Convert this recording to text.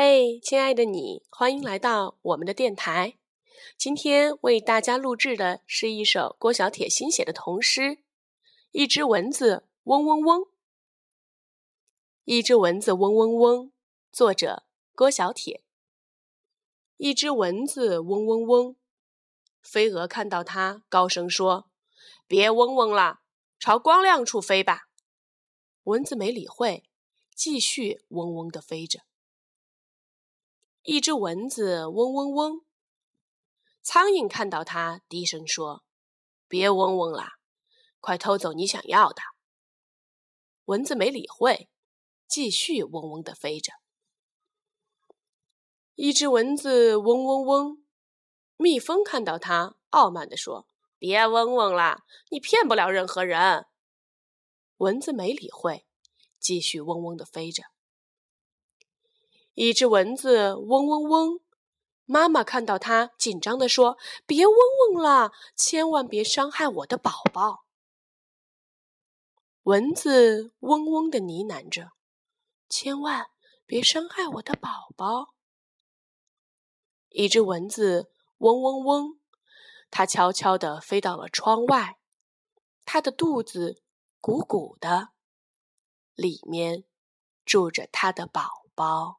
嘿，亲爱的你，欢迎来到我们的电台。今天为大家录制的是一首郭小铁新写的童诗《一只蚊子嗡嗡嗡》。一只蚊子嗡嗡嗡，作者郭小铁。一只蚊子嗡嗡嗡，飞蛾看到它，高声说：“别嗡嗡了，朝光亮处飞吧。”蚊子没理会，继续嗡嗡地飞着。一只蚊子嗡嗡嗡，苍蝇看到它，低声说：“别嗡嗡啦，快偷走你想要的。”蚊子没理会，继续嗡嗡地飞着。一只蚊子嗡嗡嗡，蜜蜂看到它，傲慢地说：“别嗡嗡啦，你骗不了任何人。”蚊子没理会，继续嗡嗡地飞着。一只蚊子嗡嗡嗡，妈妈看到它，紧张地说：“别嗡嗡了，千万别伤害我的宝宝。”蚊子嗡嗡地呢喃着：“千万别伤害我的宝宝。”一只蚊子嗡嗡嗡，它悄悄地飞到了窗外，它的肚子鼓鼓的，里面住着它的宝宝。